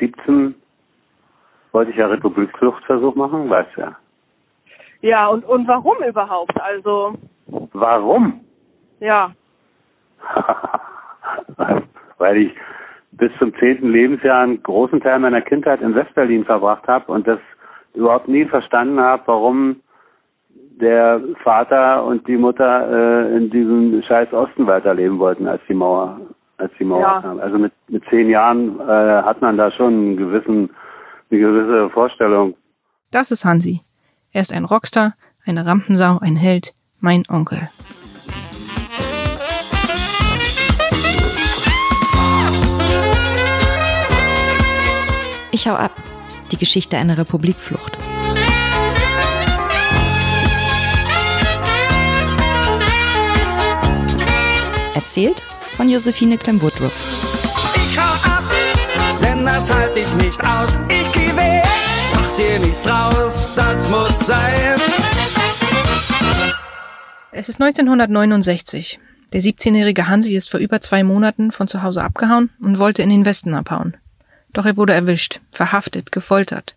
mit 17 wollte ich ja Republikfluchtversuch machen, weißt du ja. Ja, und, und warum überhaupt? Also, Warum? ja. Weil ich bis zum zehnten Lebensjahr einen großen Teil meiner Kindheit in Westberlin verbracht habe und das überhaupt nie verstanden habe, warum der Vater und die Mutter äh, in diesem scheiß Osten weiterleben wollten, als die Mauer, als die Mauer Ja. kam. Also mit, mit zehn Jahren äh, hat man da schon einen gewissen, eine gewisse Vorstellung. Das ist Hansi. Er ist ein Rockstar, eine Rampensau, ein Held, mein Onkel. Ich hau ab. Die Geschichte einer Republikflucht. Erzählt von Josephine Clem-Woodruff. Ich hau ab, denn das halt ich nicht aus. Ich geh weg, mach dir nichts raus, das muss sein. Es ist 1969. Der 17-jährige Hansi ist vor über zwei Monaten von zu Hause abgehauen und wollte in den Westen abhauen. Doch er wurde erwischt, verhaftet, gefoltert.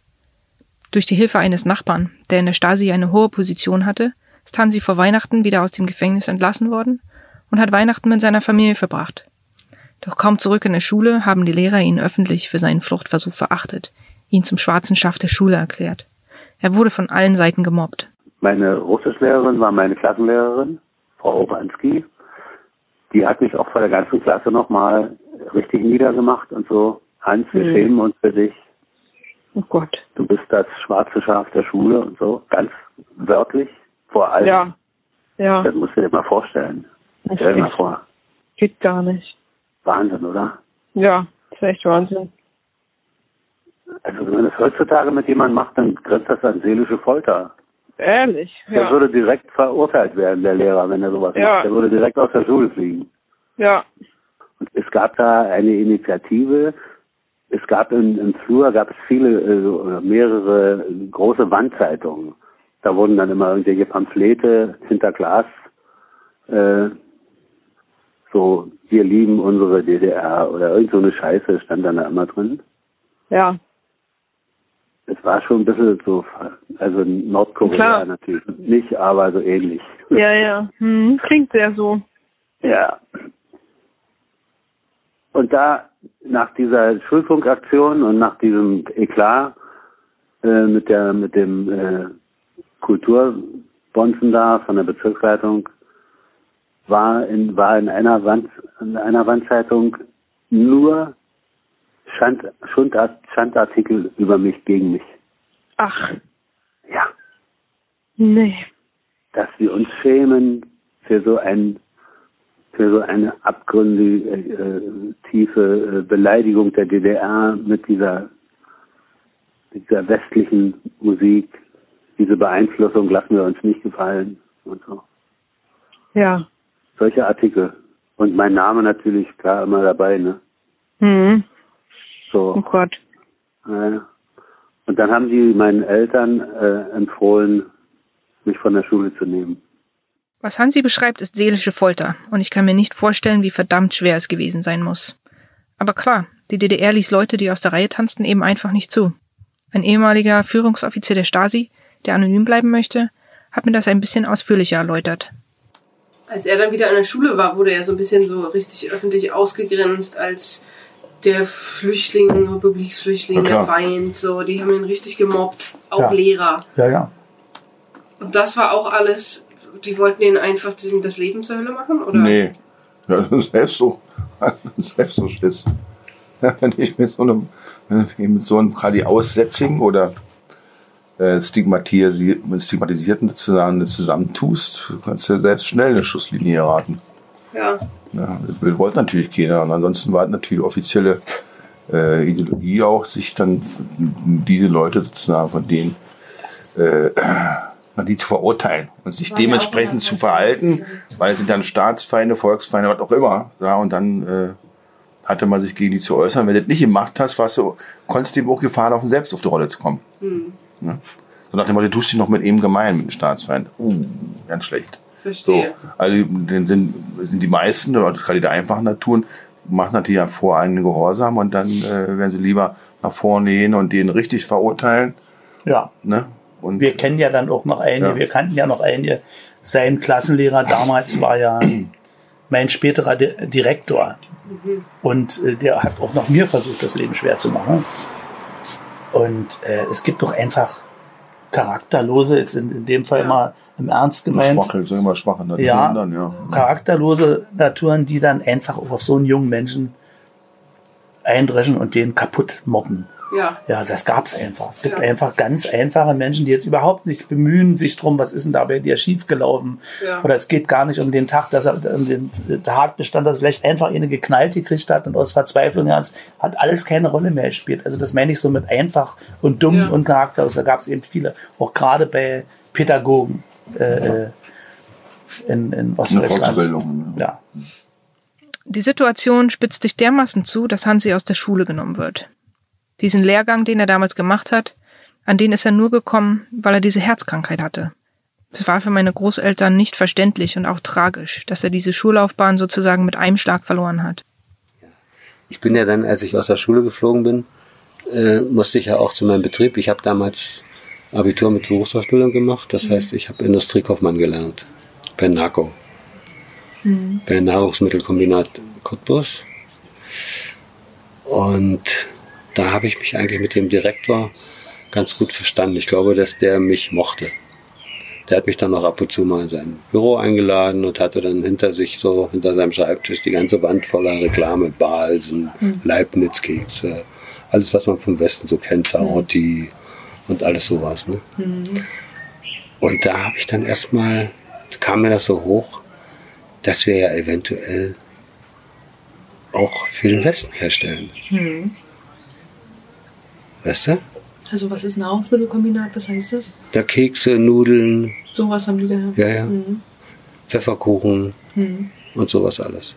Durch die Hilfe eines Nachbarn, der in der Stasi eine hohe Position hatte, ist Hansi vor Weihnachten wieder aus dem Gefängnis entlassen worden und hat Weihnachten mit seiner Familie verbracht. Doch kaum zurück in der Schule haben die Lehrer ihn öffentlich für seinen Fluchtversuch verachtet, ihn zum schwarzen Schaf der Schule erklärt. Er wurde von allen Seiten gemobbt. Meine Russischlehrerin war meine Klassenlehrerin, Frau Obanski. Die hat mich auch vor der ganzen Klasse nochmal richtig niedergemacht und so. Hans, wir Mhm. schämen uns für dich. Oh Gott. Du bist das schwarze Schaf der Schule und so. Ganz wörtlich vor allem. Ja. Ja. Das musst du dir mal vorstellen. Das Stell dir mal vor. geht gar nicht. Wahnsinn, oder? Ja, das ist echt Wahnsinn. Also wenn man das heutzutage mit jemandem macht, dann grenzt das an seelische Folter. Ehrlich. Der Ja. würde direkt verurteilt werden, der Lehrer, wenn er sowas Ja. macht. Der würde direkt aus der Schule fliegen. Ja. Und es gab da eine Initiative. Es gab im, im Flur gab es viele, äh, oder mehrere große Wandzeitungen. Da wurden dann immer irgendwelche Pamphlete hinter Glas, äh, so, wir lieben unsere DDR oder irgend so eine Scheiße stand dann da immer drin. Ja. Es war schon ein bisschen so, also Nordkorea Klar. natürlich nicht, aber so ähnlich. Ja, ja. Hm, klingt sehr so. Ja. Und da nach dieser Schulfunkaktion und nach diesem Eklat äh, mit der mit dem äh, Kulturbonzen da von der Bezirksleitung war in war in einer Wand in einer Wandzeitung nur Schand, Schundart, Schandartikel über mich gegen mich. Ach, Ja, nee. dass wir uns schämen für so ein für so eine abgründige äh, tiefe äh, Beleidigung der DDR mit dieser mit dieser westlichen Musik. Diese Beeinflussung lassen wir uns nicht gefallen und so. Ja. Solche Artikel. Und mein Name natürlich klar immer dabei, ne? Hm. So. Oh Gott. Äh, und dann haben die meinen Eltern äh, empfohlen, mich von der Schule zu nehmen. Was Hansi beschreibt, ist seelische Folter, und ich kann mir nicht vorstellen, wie verdammt schwer es gewesen sein muss. Aber klar, die DDR ließ Leute, die aus der Reihe tanzten, eben einfach nicht zu. Ein ehemaliger Führungsoffizier der Stasi, der anonym bleiben möchte, hat mir das ein bisschen ausführlicher erläutert. Als er dann wieder an der Schule war, wurde er so ein bisschen so richtig öffentlich ausgegrenzt als der Flüchtling, Republiksflüchtling, der. Feind, so, die haben ihn richtig gemobbt, auch Ja. Lehrer. Ja, ja. Und das war auch alles, die wollten ihn einfach das Leben zur Hölle machen, oder? Nee. Ja, das ist selbst so, selbst so Schiss. Ja, wenn ich mit so einem, wenn ich mit so einem gerade Aussätzigen oder äh, Stigmatisierten zusammen, zusammentust, kannst du selbst schnell eine Schusslinie erraten. Ja. Ja, das wollte natürlich keiner. Und ansonsten war natürlich offizielle äh, Ideologie auch, sich dann diese Leute sozusagen von denen äh, die zu verurteilen und sich War dementsprechend zu verhalten, weil es sind dann Staatsfeinde, Volksfeinde, was auch immer. Ja, und dann äh, hatte man sich gegen die zu äußern. Wenn du das nicht gemacht hast, warst du, konntest du dem auch Gefahr laufen, selbst auf die Rolle zu kommen. Ja? So nach dem Motto, du tust dich noch mit ihm gemein, mit dem Staatsfeind. Uh, ganz schlecht. So, Verstehe. also dann sind, sind die meisten, gerade die einfachen Naturen, machen natürlich ja vor einen Gehorsam und dann äh, werden sie lieber nach vorne gehen und den richtig verurteilen. Ja. Ne? Und Wir kennen ja dann auch noch einige, Ja. wir kannten ja noch einige. Sein Klassenlehrer damals war ja mein späterer Di Direktor. Und äh, der hat auch noch mir versucht, das Leben schwer zu machen. Und äh, es gibt doch einfach charakterlose, jetzt in, in dem Fall mal im Ernst gemeint, schwache, ich sag immer schwache Naturen Ja. dann, ja. charakterlose Naturen, die dann einfach auch auf so einen jungen Menschen eindreschen und den kaputt mobben. Ja. Ja, das gab's einfach. Es gibt Ja. einfach ganz einfache Menschen, die jetzt überhaupt nichts bemühen, sich drum, was ist denn da bei dir schiefgelaufen? Ja. Oder es geht gar nicht um den Tag, dass er um den Tatbestand, dass er vielleicht einfach eine geknallt gekriegt hat und aus Verzweiflung heraus hat alles keine Rolle mehr gespielt. Also das meine ich so mit einfach und dumm Ja. und charakterlos. Da gab's eben viele, auch gerade bei Pädagogen äh, in, in Eine Ostdeutschland. Volksbildung. Ja. Die Situation spitzt sich dermaßen zu, dass Hansi aus der Schule genommen wird. Diesen Lehrgang, den er damals gemacht hat, an den ist er nur gekommen, weil er diese Herzkrankheit hatte. Es war für meine Großeltern nicht verständlich und auch tragisch, dass er diese Schullaufbahn sozusagen mit einem Schlag verloren hat. Ich bin ja dann, als ich aus der Schule geflogen bin, äh, musste ich ja auch zu meinem Betrieb. Ich habe damals Abitur mit Berufsausbildung gemacht. Das heißt, ich habe Industriekaufmann gelernt bei NACO, bei Nahrungsmittelkombinat Cottbus. Und da habe ich mich eigentlich mit dem Direktor ganz gut verstanden. Ich glaube, dass der mich mochte. Der hat mich dann noch ab und zu mal in sein Büro eingeladen und hatte dann hinter sich so, hinter seinem Schreibtisch, die ganze Wand voller Reklame, Balsen, Leibniz-Kekse, alles, was man vom Westen so kennt, Sarotti und alles sowas. Ne? Und da habe ich dann erstmal, kam mir das so hoch, dass wir ja eventuell auch für den Westen herstellen. Weißt du? Also was ist Nahrungsmittelkombinat? Was heißt das? Da Kekse, Nudeln, Sowas haben die da. ja, ja. Pfefferkuchen und sowas alles.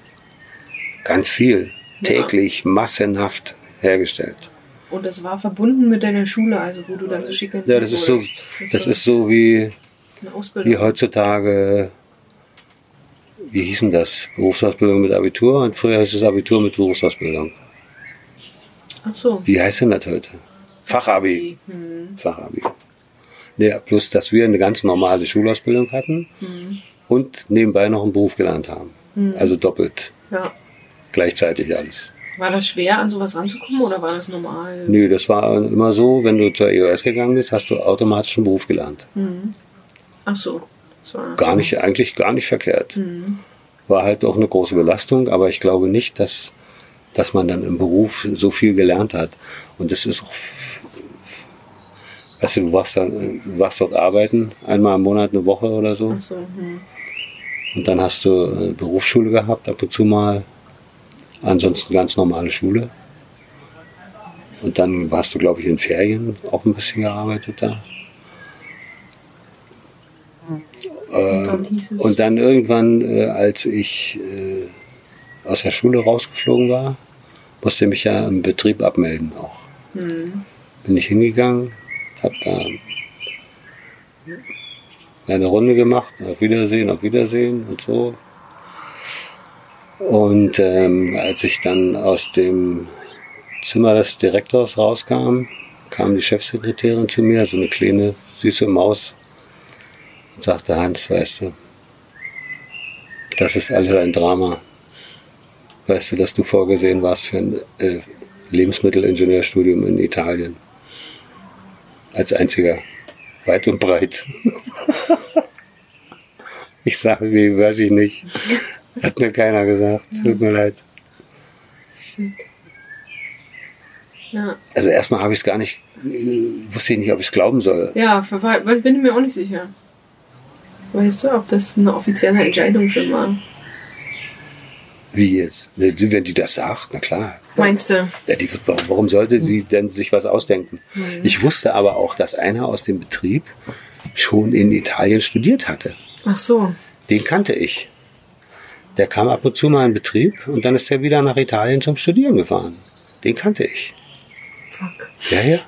Ganz viel. Täglich, massenhaft hergestellt. Und das war verbunden mit deiner Schule, also wo du dann so schick Ja, das ist so, das ist so wie, wie heutzutage, wie hießen das? Berufsausbildung mit Abitur und früher hieß es Abitur mit Berufsausbildung. Ach so. Wie heißt denn das heute? Fachabi. Fachabi. Ja, plus, dass wir eine ganz normale Schulausbildung hatten und nebenbei noch einen Beruf gelernt haben. Also doppelt, Ja. gleichzeitig alles. War das schwer, an sowas ranzukommen oder war das normal? Nö, das war immer so, wenn du zur EOS gegangen bist, hast du automatisch einen Beruf gelernt. Ach so. Gar nicht, eigentlich gar nicht verkehrt. War halt auch eine große Belastung, aber ich glaube nicht, dass, dass man dann im Beruf so viel gelernt hat. Und das ist auch, weißt du, du warst, dann, du warst dort arbeiten, einmal im Monat eine Woche oder so. Ach so. Hm. Und dann hast du äh, Berufsschule gehabt, ab und zu mal. Ansonsten ganz normale Schule. Und dann warst du, glaube ich, in Ferien auch ein bisschen gearbeitet da. Und dann es. Und dann irgendwann, äh, als ich äh, aus der Schule rausgeflogen war, musste ich mich ja im Betrieb abmelden auch. Bin ich hingegangen, habe da eine Runde gemacht, auf Wiedersehen, auf Wiedersehen und so. Und ähm, als ich dann aus dem Zimmer des Direktors rauskam, kam die Chefsekretärin zu mir, so eine kleine süße Maus, und sagte, Hans, weißt du, das ist alles ein Drama. Weißt du, dass du vorgesehen warst für ein äh, Lebensmittelingenieurstudium in Italien? Als einziger, weit und breit. ich sage, wie, weiß ich nicht. Hat mir keiner gesagt. Tut mir leid. Ja, Also erstmal habe ich es gar nicht, äh, wusste ich nicht, ob ich es glauben soll. ja ver- ver- bin ich mir auch nicht sicher. Weißt du, ob das eine offizielle Entscheidung schon war? Wie jetzt? Wenn die das sagt, na klar. Meinst du? Ja, die, warum sollte sie denn sich was ausdenken? Ich wusste aber auch, dass einer aus dem Betrieb schon in Italien studiert hatte. Ach so. Den kannte ich. Der kam ab und zu mal in Betrieb und dann ist er wieder nach Italien zum Studieren gefahren. Den kannte ich. Fuck. Ja, ja.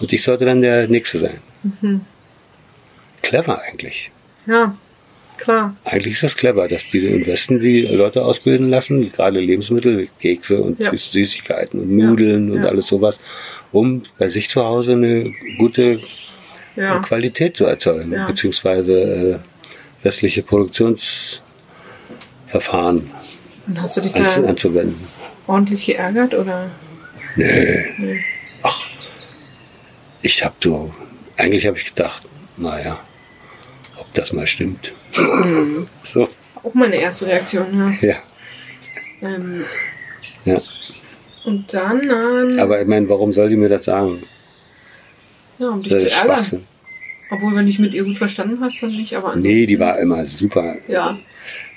Und ich sollte dann der Nächste sein. Clever eigentlich. Ja. Klar. Eigentlich ist das clever, dass die im Westen die Leute ausbilden lassen, gerade Lebensmittel, Kekse und Ja. Süß- Süßigkeiten und Nudeln und ja. alles sowas, um bei sich zu Hause eine gute Ja. Qualität zu erzeugen, Ja. beziehungsweise äh, westliche Produktionsverfahren Und hast du dich da anzuwenden. ordentlich geärgert oder? Nee. Nee. Ich habe so, eigentlich habe ich gedacht, naja, das mal stimmt. Mhm. So, Auch meine erste Reaktion, ja. ja. Ähm, ja. und dann, ähm, Aber ich meine, warum soll die mir das sagen? ja, um dich Das zu ärgern. Obwohl, wenn du dich mit ihr gut verstanden hast, dann nicht, aber Nee, die war immer super. Ja.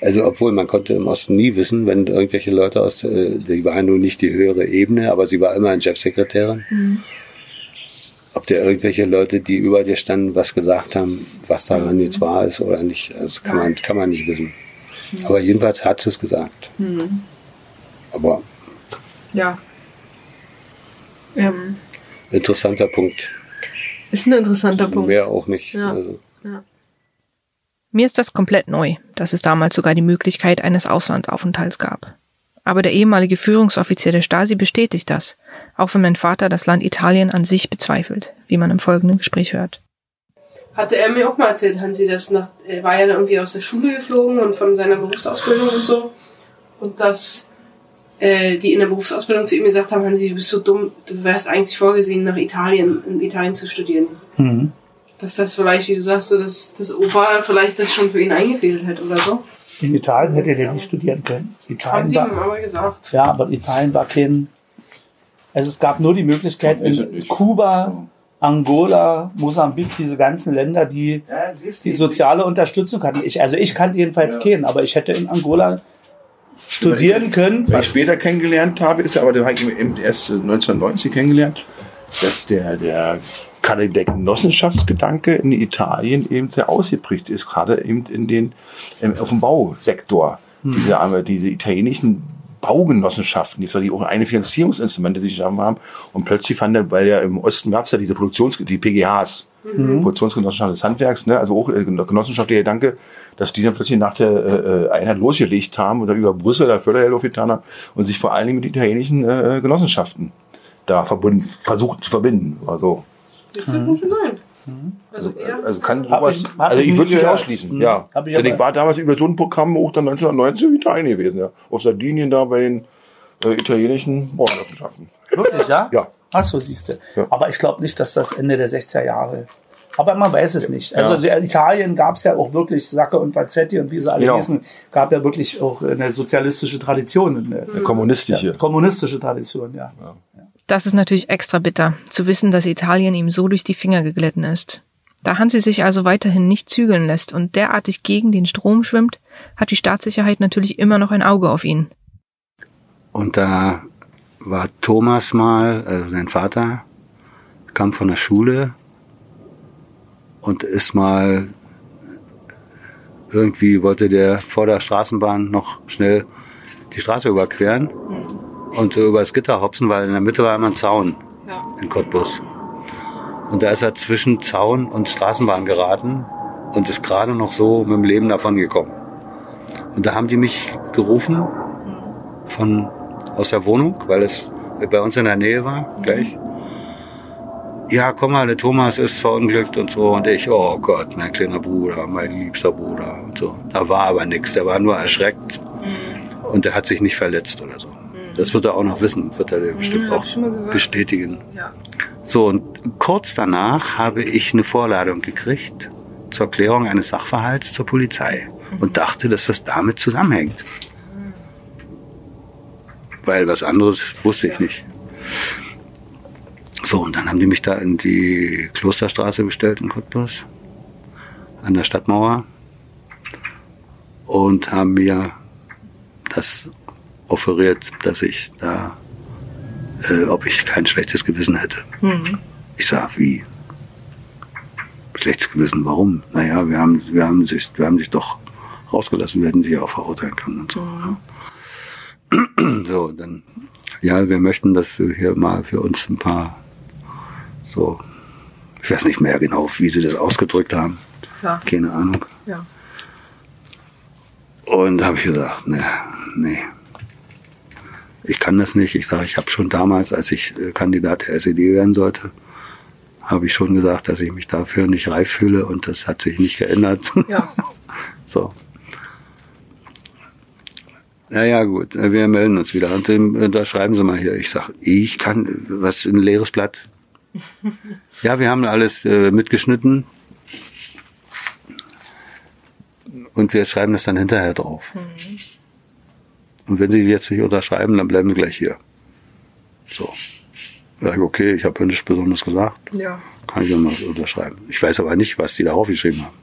Also obwohl man konnte im Osten nie wissen, wenn irgendwelche Leute aus, äh, die war nun nicht die höhere Ebene, aber sie war immer eine Chefsekretärin. Mhm. Der irgendwelche Leute, die über dir standen, was gesagt haben, was daran jetzt wahr ist oder nicht, das kann man, kann man nicht wissen. Aber jedenfalls hat sie es gesagt. Mhm. Aber Ja. Ähm, interessanter Punkt. ist ein interessanter Punkt. Mehr auch nicht. Ja. Also, ja. Mir ist das komplett neu, dass es damals sogar die Möglichkeit eines Auslandsaufenthalts gab. Aber der ehemalige Führungsoffizier der Stasi bestätigt das, auch wenn mein Vater das Land Italien an sich bezweifelt, wie man im folgenden Gespräch hört. Hatte er mir auch mal erzählt, Hansi, dass nach, er war ja dann irgendwie aus der Schule geflogen und von seiner Berufsausbildung und so. Und dass äh, die in der Berufsausbildung zu ihm gesagt haben, Hansi, du bist so dumm, du wärst eigentlich vorgesehen, nach Italien, in Italien zu studieren. Mhm. Dass das vielleicht, wie du sagst, so, dass das Opa vielleicht das schon für ihn eingefädelt hat oder so. In Italien hätte er nicht studieren können. Haben Italien sie ihm war, aber gesagt. ja, aber Italien war kein. Also es gab nur die Möglichkeit in Kuba, Angola, Mosambik, diese ganzen Länder, die die soziale Unterstützung hatten. Ich, also ich kannte jedenfalls keinen, aber ich hätte in Angola studieren können. Was ich später kennengelernt habe, ist aber, da habe ich eben erst 1990 kennengelernt, dass der, der gerade der Genossenschaftsgedanke in Italien eben sehr ausgeprägt ist, gerade eben in den, im, auf dem Bausektor. Diese, aber diese italienischen Baugenossenschaften, die, die auch eine Finanzierungsinstrumente sich geschaffen haben. Und plötzlich fand er, weil ja im Osten gab es ja diese Produktions, die PGHs, Mhm. Produktionsgenossenschaft des Handwerks, ne? also auch äh, genossenschaftlicher Gedanke, dass die dann plötzlich nach der äh, äh, Einheit losgelegt haben oder über Brüssel da Fördergeld aufgetan haben und sich vor allen Dingen mit italienischen äh, Genossenschaften da verbunden, versucht zu verbinden. Also, Das kann schon sein. Also er. also kann sowas, ich- also ich würde nicht nicht ausschließen, Mhm. ja. Ich Denn ich war damals über so ein Programm auch dann 1919 in Italien gewesen, ja. Auf Sardinien da bei den äh, italienischen Baugenossenschaften. Wirklich, ja? Ja. Ach so, siehst du. Ja. Aber ich glaube nicht, dass das Ende der 60er Jahre. Aber man weiß es nicht. Also Ja. in Italien gab es ja auch wirklich Sacke und Pazzetti und wie sie alle Genau. hießen, gab ja wirklich auch eine sozialistische Tradition, eine Eine kommunistische. kommunistische Tradition, ja. Das ist natürlich extra bitter, zu wissen, dass Italien ihm so durch die Finger geglitten ist. Da Hansi sich also weiterhin nicht zügeln lässt und derartig gegen den Strom schwimmt, hat die Staatssicherheit natürlich immer noch ein Auge auf ihn. Und da war Thomas mal, also sein Vater, kam von der Schule und ist mal irgendwie wollte der vor der Straßenbahn noch schnell die Straße überqueren und so über das Gitter hopsen, weil in der Mitte war immer ein Zaun Ja. in Cottbus. Und da ist er zwischen Zaun und Straßenbahn geraten und ist gerade noch so mit dem Leben davon gekommen. Und da haben die mich gerufen von aus der Wohnung, weil es bei uns in der Nähe war, gleich. Ja, komm mal, der Thomas ist verunglückt und so. Und ich, oh Gott, mein kleiner Bruder, mein liebster Bruder und so. Da war aber nichts, der war nur erschreckt. Und der hat sich nicht verletzt oder so. Das wird er auch noch wissen, wird er bestimmt hab auch bestätigen. Ja. So, und kurz danach habe ich eine Vorladung gekriegt zur Klärung eines Sachverhalts zur Polizei und dachte, dass das damit zusammenhängt. Weil was anderes wusste ich nicht. So, und dann haben die mich da in die Klosterstraße gestellt in Cottbus, an der Stadtmauer, und haben mir das offeriert, dass ich da, äh, ob ich kein schlechtes Gewissen hätte. Ich sag, wie? Schlechtes Gewissen, warum? Naja, wir haben, wir haben sich, wir haben sich doch rausgelassen, wir hätten sie ja auch verurteilen können und so. Ja. So, dann, ja, wir möchten, dass du hier mal für uns ein paar, so, ich weiß nicht mehr genau, wie sie das ausgedrückt haben. Ja. Keine Ahnung. Ja. Und habe ich gesagt, ne, nee. Ich kann das nicht. Ich sage, ich habe schon damals, als ich äh, Kandidat der SED werden sollte, habe ich schon gesagt, dass ich mich dafür nicht reif fühle und das hat sich nicht geändert. Ja. so. Naja, gut, wir melden uns wieder. Und äh, da schreiben Sie mal hier. Ich sag, ich kann, was, ein leeres Blatt? ja, wir haben alles äh, mitgeschnitten. Und wir schreiben das dann hinterher drauf. Und wenn Sie jetzt nicht unterschreiben, dann bleiben Sie gleich hier. So. Sag ich, okay, ich habe ja nichts Besonderes gesagt. Ja. Kann ich dann mal unterschreiben. Ich weiß aber nicht, was die darauf geschrieben haben.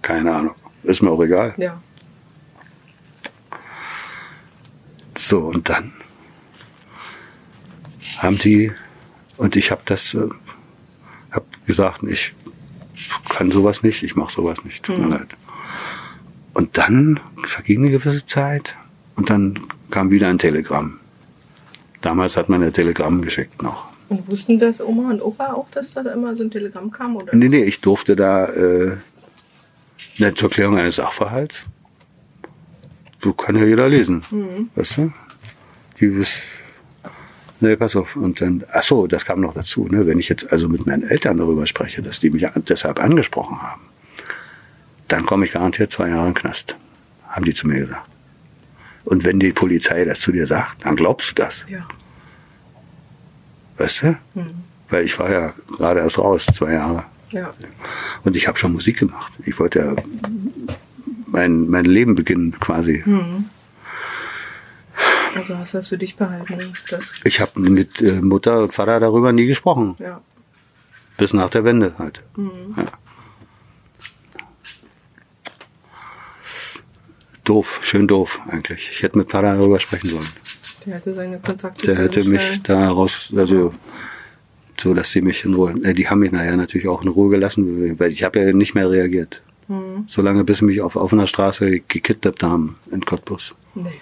Keine Ahnung. Ist mir auch egal. Ja. So, und dann haben die, und ich habe das, äh, habe gesagt, ich kann sowas nicht, ich mache sowas nicht, tut mir leid. Und dann verging eine gewisse Zeit und dann kam wieder ein Telegramm. Damals hat man ein Telegramm geschickt noch. Und wussten das Oma und Opa auch, dass da immer so ein Telegramm kam? Oder? Nee, nee, ich durfte da äh, ne, zur Klärung eines Sachverhalts. So kann ja jeder lesen. Mhm. Weißt du? Die wiss, nee, pass auf. Und dann, ach so, das kam noch dazu, ne? Wenn ich jetzt also mit meinen Eltern darüber spreche, dass die mich deshalb angesprochen haben, dann komme ich garantiert zwei Jahre in den Knast. Haben die zu mir gesagt. Und wenn die Polizei das zu dir sagt, dann glaubst du das. Ja. Weißt du? Weil ich war ja gerade erst raus, zwei Jahre. Ja. Und ich habe schon Musik gemacht. Ich wollte ja mein, mein Leben beginnen quasi. Mhm. Also hast du das für dich behalten. Das, Ich habe mit äh, Mutter und Vater darüber nie gesprochen. ja. Bis nach der Wende halt. Mhm. Ja. Doof, schön doof eigentlich. Ich hätte mit Vater darüber sprechen sollen. Der hätte seine Kontakte Der hätte mich schnell- da raus, also so, dass sie mich in Ruhe. Äh, die haben mich nachher natürlich auch in Ruhe gelassen, weil ich habe ja nicht mehr reagiert. Mhm. Solange bis sie mich auf offener Straße gekidnappt haben in Cottbus. Nee.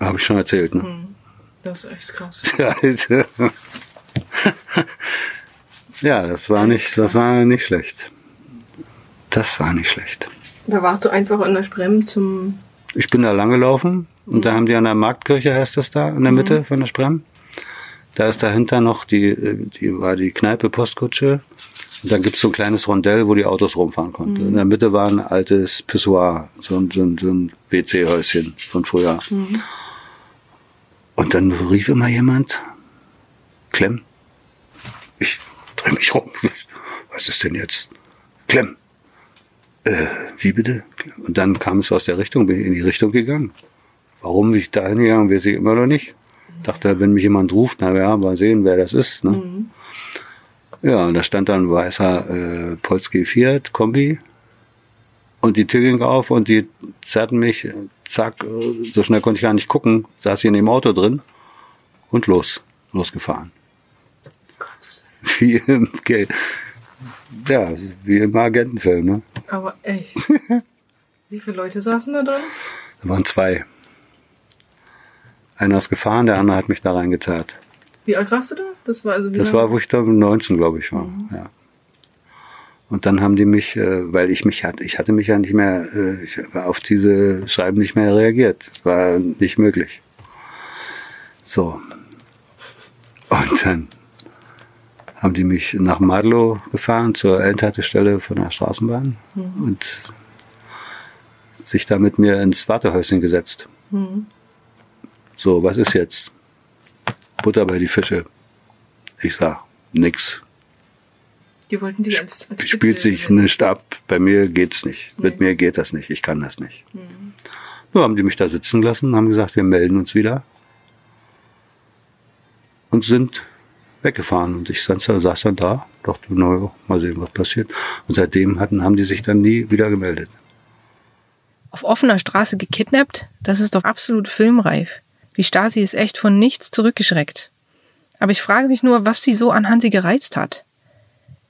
Habe ich schon erzählt, ne? Mhm. Das ist echt krass. Ja, ja, das war nicht, das war nicht schlecht. Das war nicht schlecht. Da warst du einfach in der Sprem zum. Ich bin da lang gelaufen und da haben die an der Marktkirche, heißt das da, in der Mitte von der Sprem. Da ist dahinter noch die, äh, die war die Kneipe Postkutsche. Und dann gibt's so ein kleines Rondell, wo die Autos rumfahren konnten. In der Mitte war ein altes Pissoir, so ein, so ein, so ein WC-Häuschen von früher. Und dann rief immer jemand, Clem. Ich dreh mich rum. Was ist denn jetzt? Clem. Äh, wie bitte? Und dann kam es aus der Richtung, bin ich in die Richtung gegangen. Warum bin ich da hingegangen, weiß ich immer noch nicht. Dachte, wenn mich jemand ruft, na ja, mal sehen, wer das ist. Ne? Ja, und da stand dann ein weißer äh, Polski Fiat Kombi und die Tür ging auf und die zerrten mich, zack, so schnell konnte ich gar nicht gucken, saß ich in dem Auto drin und los, losgefahren. Wie im, Ge- ja, wie im Agentenfilm, ne? Aber echt. Wie viele Leute saßen da drin? Da waren zwei. Einer ist gefahren, der andere hat mich da reingezerrt. Wie alt warst du da? Das war also Das war, wo ich da 19, glaube ich, war. Ja. Und dann haben die mich, äh, weil ich mich hatte, ich hatte mich ja nicht mehr, äh, ich war auf diese Schreiben nicht mehr reagiert. War nicht möglich. So. Und dann haben die mich nach Madlow gefahren, zur Endhaltestelle von der Straßenbahn und sich da mit mir ins Wartehäuschen gesetzt. So, was ist jetzt? Butter bei die Fische. Ich sag, nix. Die wollten die als, als Spielt sich nicht ab. Bei mir geht's nicht. Mit mir geht das nicht. Ich kann das nicht. Nur haben die mich da sitzen lassen, haben gesagt, wir melden uns wieder. Und sind weggefahren. Und ich saß, dann da, dachte, na ja, mal sehen, was passiert. Und seitdem hatten, haben die sich dann nie wieder gemeldet. Auf offener Straße gekidnappt? Das ist doch absolut filmreif. Die Stasi ist echt von nichts zurückgeschreckt. Aber ich frage mich nur, was sie so an Hansi gereizt hat.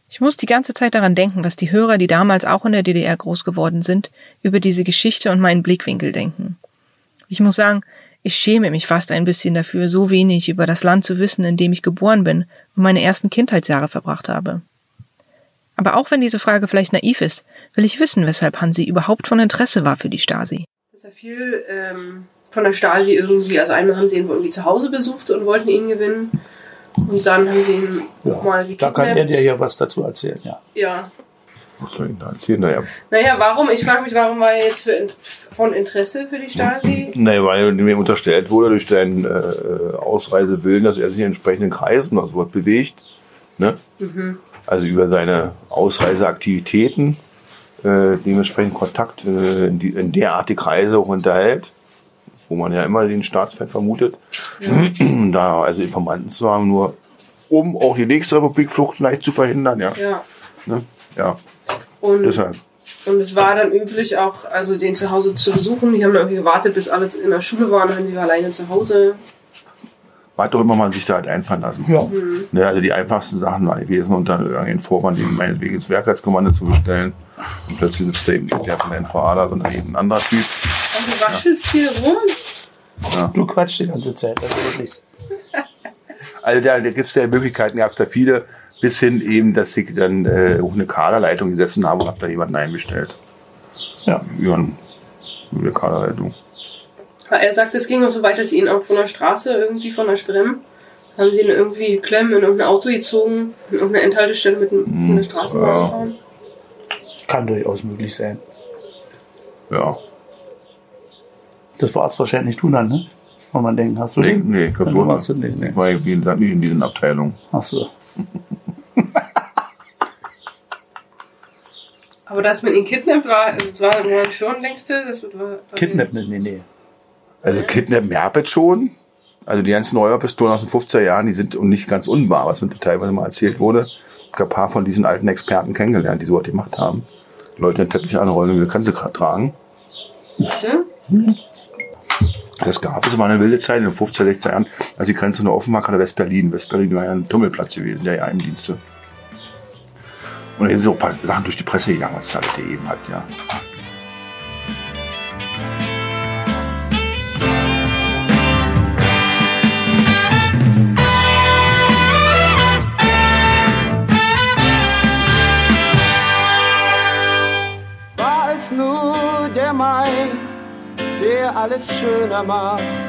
Ich muss die ganze Zeit daran denken, was die Hörer, die damals auch in der DDR groß geworden sind, über diese Geschichte und meinen Blickwinkel denken. Ich muss sagen, ich schäme mich fast ein bisschen dafür, so wenig über das Land zu wissen, in dem ich geboren bin und meine ersten Kindheitsjahre verbracht habe. Aber auch wenn diese Frage vielleicht naiv ist, will ich wissen, weshalb Hansi überhaupt von Interesse war für die Stasi. ist ja viel ähm, von der Stasi irgendwie. Also einmal haben sie ihn irgendwie zu Hause besucht und wollten ihn gewinnen. Und dann haben sie ihn Ja, mal da kann er gekidnappt. dir ja was dazu erzählen, ja. Ja. Soll ich da erzählen? Naja, Naja, warum? Ich frage mich, warum war er jetzt für, von Interesse für die Stasi? Nee, weil mir unterstellt wurde durch seinen äh, Ausreisewillen, dass er sich in entsprechenden Kreisen oder so bewegt. Ne? Also über seine Ausreiseaktivitäten äh, dementsprechend Kontakt äh, in, die, in derartige Kreise auch unterhält, wo man ja immer den Staatsfeind vermutet. da also Informanten zu haben, nur um auch die nächste Republikflucht vielleicht zu verhindern. Ja, Ja. ne? ja. Und, deshalb. und es war dann üblich auch, also den zu Hause zu besuchen. Die haben dann irgendwie gewartet, bis alle in der Schule waren. Dann sie war alleine zu Hause. Was auch immer man sich da hat einfallen lassen. Ja. Ne, also die einfachsten Sachen waren gewesen, unter irgendeinen Vorwand, den meinetwegen ins Werkheitskommando zu bestellen. Und plötzlich sitzt da eben nicht der von der NVA da, sondern eben ein anderer Typ. Und du raschelst viel rum. Du quatschst die ganze Zeit, also wirklich. Also da, da gibt es ja Möglichkeiten, gab es da viele, bis hin eben, dass ich dann äh, auch eine Kaderleitung gesessen habe und habe da jemanden eingestellt. Ja. Über, ein, über eine Kaderleitung. Er sagt, es ging noch so weit, dass sie ihn auch von der Straße irgendwie von der Sprem haben sie ihn irgendwie klemmen in irgendein Auto gezogen, in irgendeine Endhaltestelle mit einem- von der Straßenbahn ja. gefahren. Kann durchaus möglich sein. Ja. Das war's wahrscheinlich du dann, ne? Wenn man denkt, hast du Nee, den? nee, ich glaube Du so warst nicht. du nicht, nee. Ich war wie gesagt nicht in diesen Abteilungen. Ach so. Aber dass man ihn kidnappt, war, war, war schon längste. Das war, war Kidnap mit, nee, nee. Also kidnappen Herbert schon. Also die ganzen Neuer-Pistolen aus den 50er Jahren, die sind und nicht ganz unwahr, was mir teilweise mal erzählt wurde. Ich habe ein paar von diesen alten Experten kennengelernt, die sowas gemacht haben. Leute den Teppich anrollen und eine Grenze tra- tragen. Warte. Das gab es, war eine wilde Zeit in den 50er, 60er Jahren, als die Grenze noch offen war, gerade West-Berlin. West-Berlin war ja ein Tummelplatz gewesen, der Geheimdienste. Und da sind so ein paar Sachen durch die Presse gegangen, was es alles gegeben hat, ja. War es nur der Mai, der alles schöner macht?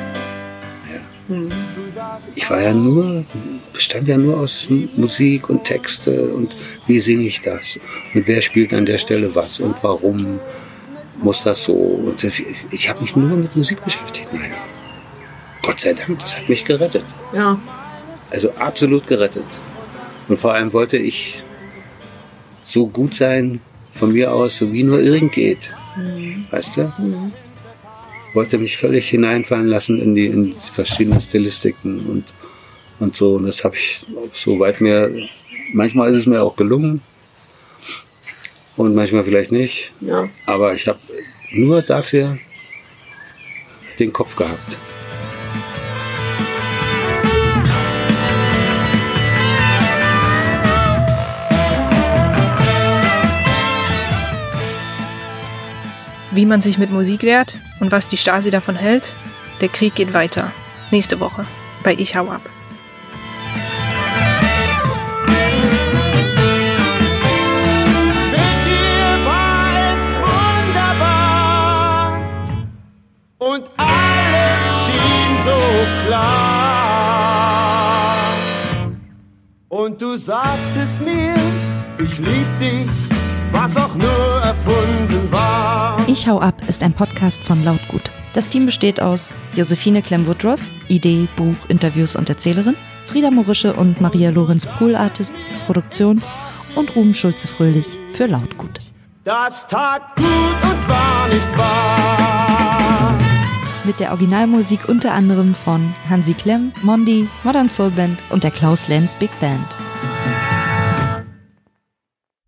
Ich war ja nur, bestand ja nur aus Musik und Texte und wie singe ich das und wer spielt an der Stelle was und warum muss das so. Und ich habe mich nur mit Musik beschäftigt. Naja, Gott sei Dank, das hat mich gerettet. Ja. Also absolut gerettet. Und vor allem wollte ich so gut sein von mir aus, so wie nur irgend geht. Weißt du? Wollte mich völlig hineinfallen lassen in die, in die verschiedenen Stilistiken und, und so. Und das habe ich so weit mir, manchmal ist es mir auch gelungen. Und manchmal vielleicht nicht. Ja. Aber ich habe nur dafür den Kopf gehabt. Wie man sich mit Musik wehrt und was die Stasi davon hält, der Krieg geht weiter. Nächste Woche bei Ich hau ab. Und alles schien so klar. Und du sagtest mir, ich lieb dich, was auch nur. Ich hau ab ist ein Podcast von Lautgut. Das Team besteht aus Josephine Clem-Woodruff, Idee, Buch, Interviews und Erzählerin, Frieda Morische und Maria Lorenz Pool Artists, Produktion und Ruben Schulze-Fröhlich für Lautgut. Das tat gut und war nicht wahr. Mit der Originalmusik unter anderem von Hansi Klemm, Mondi, Modern Soul Band und der Klaus Lenz Big Band.